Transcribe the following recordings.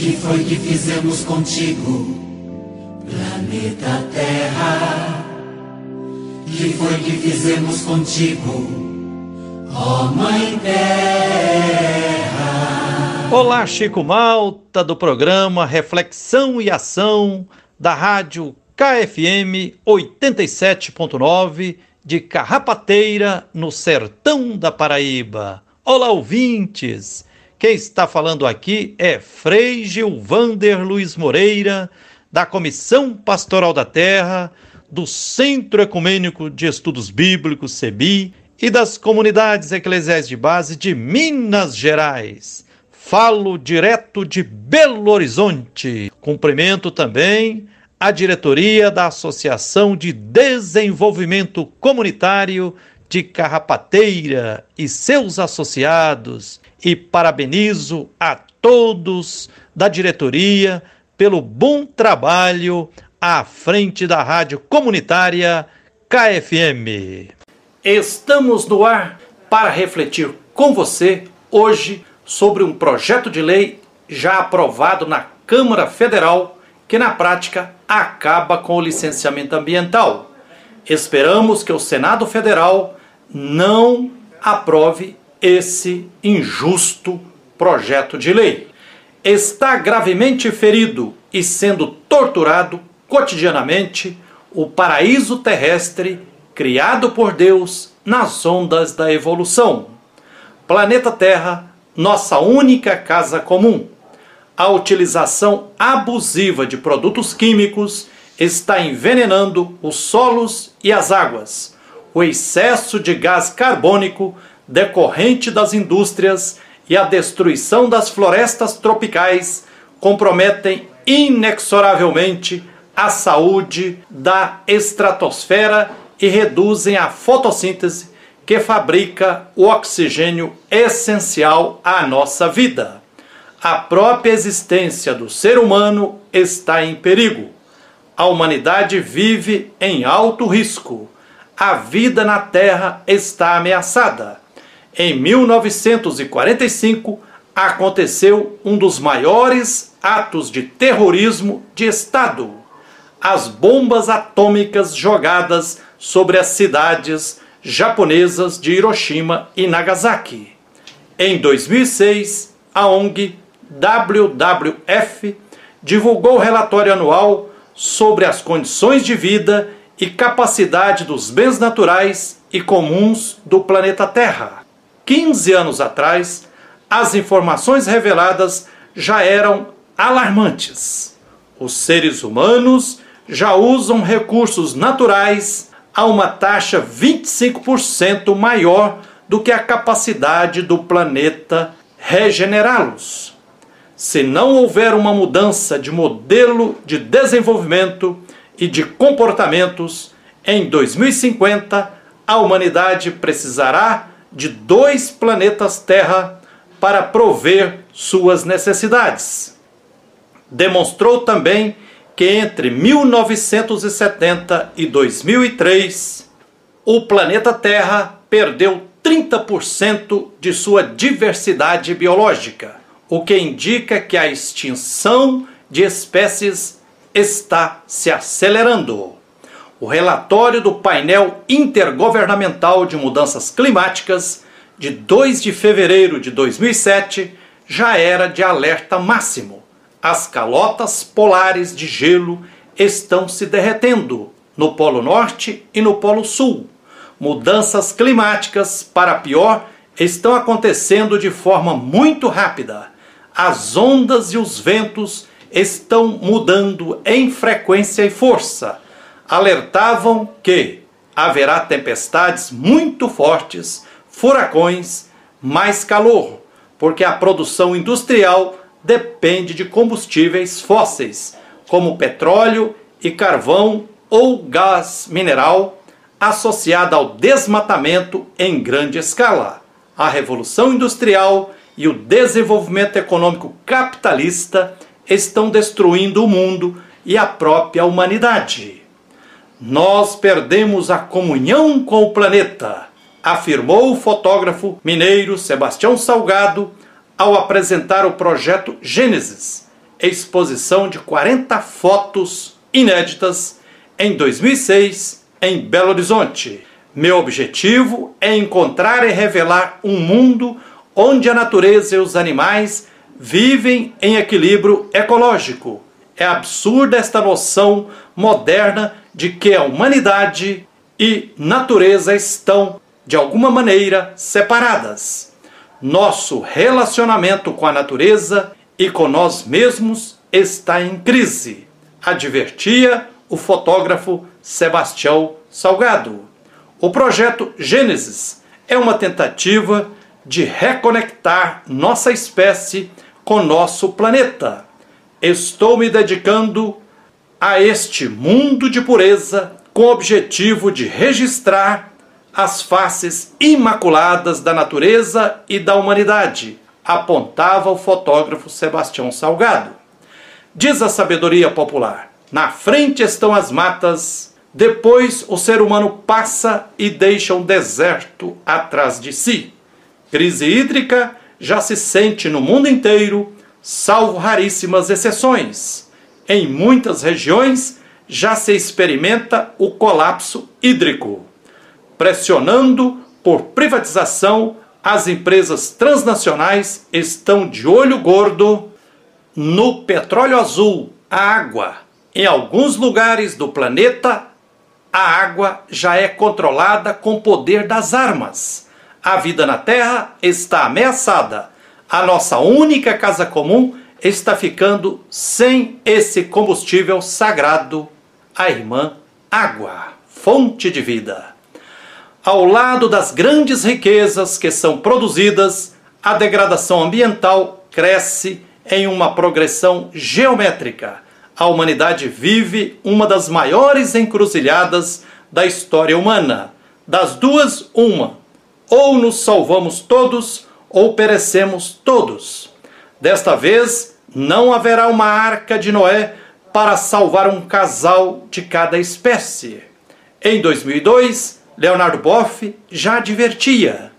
Que foi que fizemos contigo, planeta Terra? Que foi que fizemos contigo, ó Mãe Terra? Olá, Chico Malta, do programa Reflexão e Ação da Rádio KFM 87.9 de Carrapateira, no sertão da Paraíba. Olá, ouvintes! Quem está falando aqui é Frei Gilvander Luiz Moreira, da Comissão Pastoral da Terra, do Centro Ecumênico de Estudos Bíblicos, CEBI, e das comunidades eclesiais de base de Minas Gerais. Falo direto de Belo Horizonte. Cumprimento também a diretoria da Associação de Desenvolvimento Comunitário de Carrapateira e seus associados e parabenizo a todos da diretoria pelo bom trabalho à frente da rádio comunitária KFM. Estamos no ar para refletir com você hoje sobre um projeto de lei já aprovado na Câmara Federal que na prática acaba com o licenciamento ambiental. Esperamos que o Senado Federal não aprove esse injusto projeto de lei. Está gravemente ferido e sendo torturado cotidianamente o paraíso terrestre criado por Deus nas ondas da evolução. Planeta Terra, nossa única casa comum. A utilização abusiva de produtos químicos está envenenando os solos e as águas. O excesso de gás carbônico decorrente das indústrias e a destruição das florestas tropicais comprometem inexoravelmente a saúde da estratosfera e reduzem a fotossíntese que fabrica o oxigênio essencial à nossa vida. A própria existência do ser humano está em perigo. A humanidade vive em alto risco. A vida na Terra está ameaçada. Em 1945, aconteceu um dos maiores atos de terrorismo de Estado. As bombas atômicas jogadas sobre as cidades japonesas de Hiroshima e Nagasaki. Em 2006, a ONG WWF divulgou o relatório anual sobre as condições de vida e capacidade dos bens naturais e comuns do planeta Terra. 15 anos atrás, as informações reveladas já eram alarmantes. Os seres humanos já usam recursos naturais a uma taxa 25% maior do que a capacidade do planeta regenerá-los. Se não houver uma mudança de modelo de desenvolvimento e de comportamentos, em 2050 a humanidade precisará de dois planetas Terra para prover suas necessidades. Demonstrou também que entre 1970 e 2003, o planeta Terra perdeu 30% de sua diversidade biológica, o que indica que a extinção de espécies está se acelerando. O relatório do painel intergovernamental de mudanças climáticas de 2 de fevereiro de 2007 já era de alerta máximo. As calotas polares de gelo estão se derretendo no Polo Norte e no Polo Sul. Mudanças climáticas, para pior, estão acontecendo de forma muito rápida. As ondas e os ventos estão mudando em frequência e força alertavam que haverá tempestades muito fortes, furacões, mais calor, porque a produção industrial depende de combustíveis fósseis, como petróleo e carvão ou gás mineral, associada ao desmatamento em grande escala. A revolução industrial e o desenvolvimento econômico capitalista estão destruindo o mundo e a própria humanidade. Nós perdemos a comunhão com o planeta, afirmou o fotógrafo mineiro Sebastião Salgado ao apresentar o projeto Gênesis, exposição de 40 fotos inéditas em 2006 em Belo Horizonte. Meu objetivo é encontrar e revelar um mundo onde a natureza e os animais vivem em equilíbrio ecológico. É absurda esta noção moderna de que a humanidade e natureza estão, de alguma maneira, separadas. Nosso relacionamento com a natureza e com nós mesmos está em crise, advertia o fotógrafo Sebastião Salgado. O projeto Gênesis é uma tentativa de reconectar nossa espécie com nosso planeta. Estou me dedicando a este mundo de pureza com o objetivo de registrar as faces imaculadas da natureza e da humanidade, apontava o fotógrafo Sebastião Salgado. Diz a sabedoria popular: na frente estão as matas, depois o ser humano passa e deixa um deserto atrás de si. Crise hídrica já se sente no mundo inteiro, salvo raríssimas exceções. Em muitas regiões já se experimenta o colapso hídrico. Pressionando por privatização, as empresas transnacionais estão de olho gordo no petróleo azul, a água. Em alguns lugares do planeta, a água já é controlada com o poder das armas. A vida na Terra está ameaçada. A nossa única casa comum está ficando sem esse combustível sagrado, a irmã água, fonte de vida. Ao lado das grandes riquezas que são produzidas, a degradação ambiental cresce em uma progressão geométrica. A humanidade vive uma das maiores encruzilhadas da história humana. Das duas, uma ou nos salvamos todos, ou perecemos todos. Desta vez, não haverá uma arca de Noé para salvar um casal de cada espécie. Em 2002, Leonardo Boff já advertia: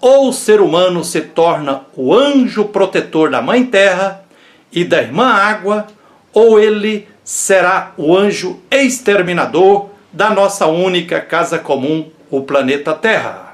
ou o ser humano se torna o anjo protetor da Mãe Terra e da Irmã Água, ou ele será o anjo exterminador da nossa única casa comum, o planeta Terra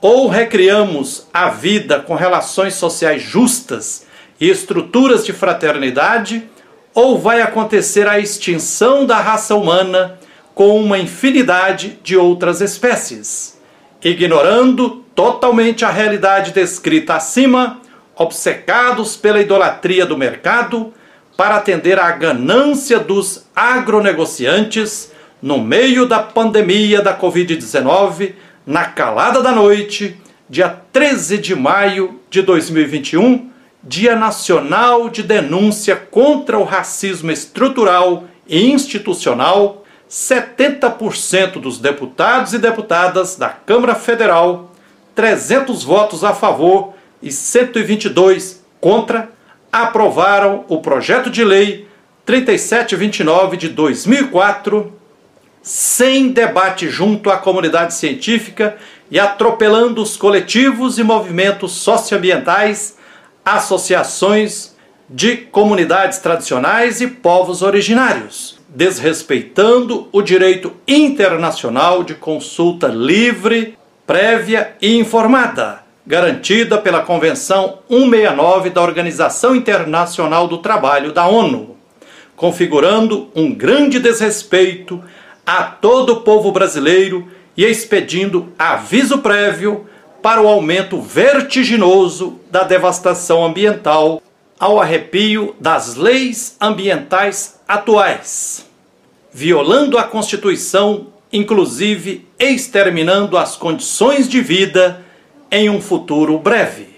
ou recriamos a vida com relações sociais justas e estruturas de fraternidade, ou vai acontecer a extinção da raça humana com uma infinidade de outras espécies. Ignorando totalmente a realidade descrita acima, obcecados pela idolatria do mercado, para atender à ganância dos agronegociantes, no meio da pandemia da Covid-19, na calada da noite, dia 13 de maio de 2021, Dia Nacional de Denúncia contra o Racismo Estrutural e Institucional, 70% dos deputados e deputadas da Câmara Federal, 300 votos a favor e 122 contra, aprovaram o projeto de lei 3729 de 2004 sem debate junto à comunidade científica e atropelando os coletivos e movimentos socioambientais, associações de comunidades tradicionais e povos originários, desrespeitando o direito internacional de consulta livre, prévia e informada, garantida pela Convenção 169 da Organização Internacional do Trabalho da ONU, configurando um grande desrespeito a todo o povo brasileiro e expedindo aviso prévio para o aumento vertiginoso da devastação ambiental ao arrepio das leis ambientais atuais, violando a Constituição, inclusive exterminando as condições de vida em um futuro breve.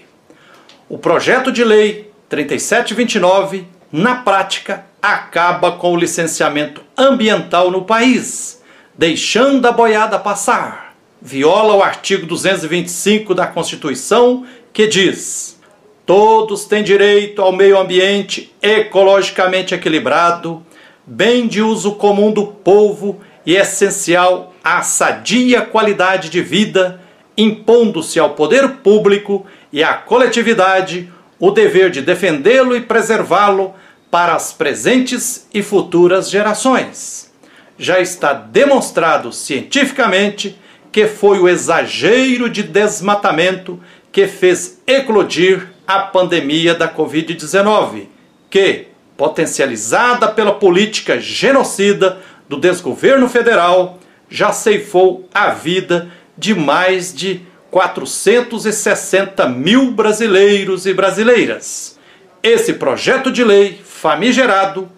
O projeto de lei 3729, na prática, acaba com o licenciamento ambiental no país, deixando a boiada passar. Viola o artigo 225 da Constituição, que diz: Todos têm direito ao meio ambiente ecologicamente equilibrado, bem de uso comum do povo e essencial à sadia qualidade de vida, impondo-se ao poder público e à coletividade o dever de defendê-lo e preservá-lo para as presentes e futuras gerações. Já está demonstrado cientificamente que foi o exagero de desmatamento que fez eclodir a pandemia da Covid-19, que, potencializada pela política genocida do desgoverno federal, já ceifou a vida de mais de 460 mil brasileiros e brasileiras. Esse projeto de lei famigerado,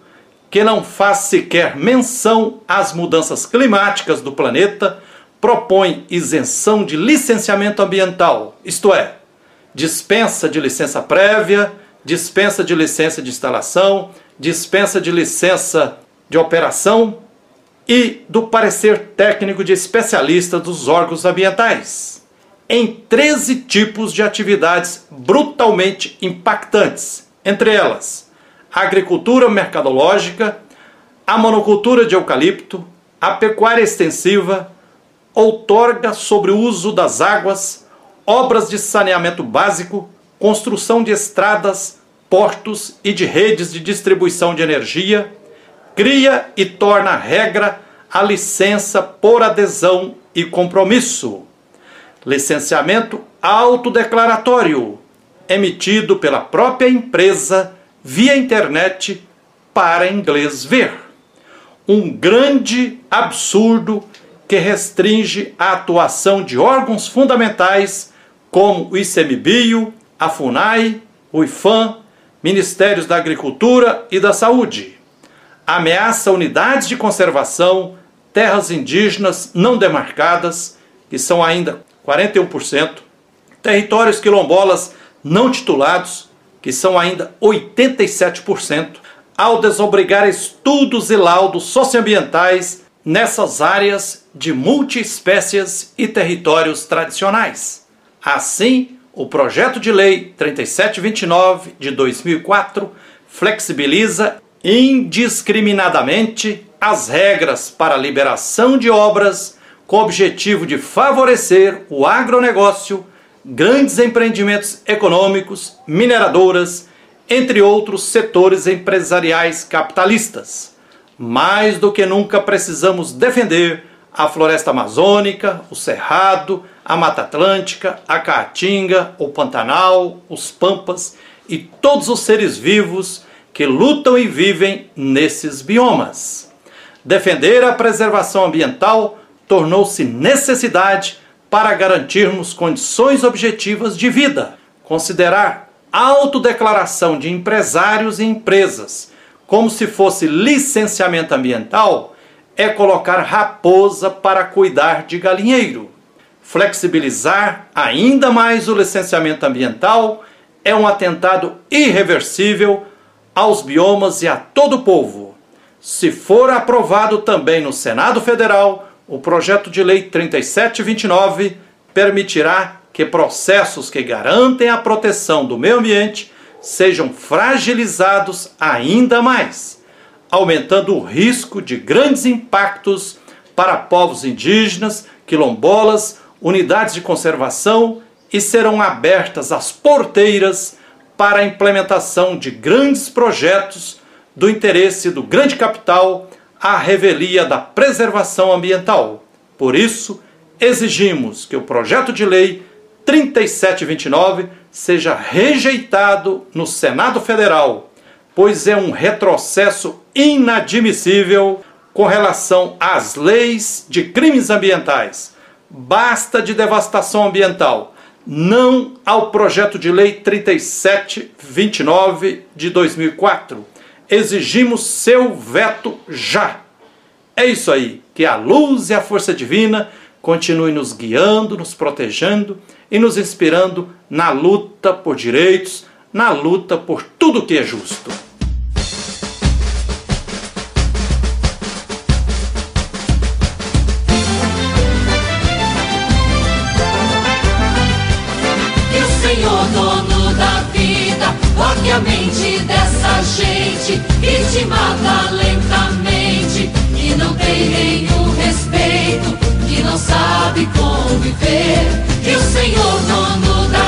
que não faz sequer menção às mudanças climáticas do planeta, propõe isenção de licenciamento ambiental, isto é, dispensa de licença prévia, dispensa de licença de instalação, dispensa de licença de operação e do parecer técnico de especialista dos órgãos ambientais, em 13 tipos de atividades brutalmente impactantes, entre elas a agricultura mercadológica, a monocultura de eucalipto, a pecuária extensiva, outorga sobre o uso das águas, obras de saneamento básico, construção de estradas, portos e de redes de distribuição de energia, cria e torna regra a licença por adesão e compromisso. Licenciamento autodeclaratório, emitido pela própria empresa via internet para inglês ver. Um grande absurdo que restringe a atuação de órgãos fundamentais como o ICMBio, a FUNAI, o IFAM, Ministérios da Agricultura e da Saúde. Ameaça unidades de conservação, terras indígenas não demarcadas, que são ainda 41%, territórios quilombolas não titulados, que são ainda 87%, ao desobrigar estudos e laudos socioambientais nessas áreas de multiespécies e territórios tradicionais. Assim, o projeto de lei 3729 de 2004 flexibiliza indiscriminadamente as regras para a liberação de obras com o objetivo de favorecer o agronegócio, grandes empreendimentos econômicos, mineradoras, entre outros setores empresariais capitalistas mais do que nunca precisamos defender a floresta amazônica, o cerrado, a mata atlântica, a caatinga, o pantanal, os pampas e todos os seres vivos que lutam e vivem nesses biomas. Defender a preservação ambiental tornou-se necessidade para garantirmos condições objetivas de vida. Considerar autodeclaração de empresários e empresas como se fosse licenciamento ambiental, é colocar raposa para cuidar de galinheiro. Flexibilizar ainda mais o licenciamento ambiental é um atentado irreversível aos biomas e a todo o povo. Se for aprovado também no Senado Federal, o projeto de lei 3729 permitirá que processos que garantem a proteção do meio ambiente sejam fragilizados ainda mais, aumentando o risco de grandes impactos para povos indígenas, quilombolas, unidades de conservação e serão abertas as porteiras para a implementação de grandes projetos do interesse do grande capital à revelia da preservação ambiental. Por isso, exigimos que o projeto de lei 3729 seja rejeitado no Senado Federal, pois é um retrocesso inadmissível com relação às leis de crimes ambientais. Basta de devastação ambiental, não ao projeto de lei 3729 de 2004. Exigimos seu veto já. É isso aí, que a luz e a força divina continue nos guiando, nos protegendo e nos inspirando na luta por direitos, na luta por tudo que é justo. Gente que te mata lentamente, que não tem nenhum respeito, que não sabe conviver. Que o Senhor, dono da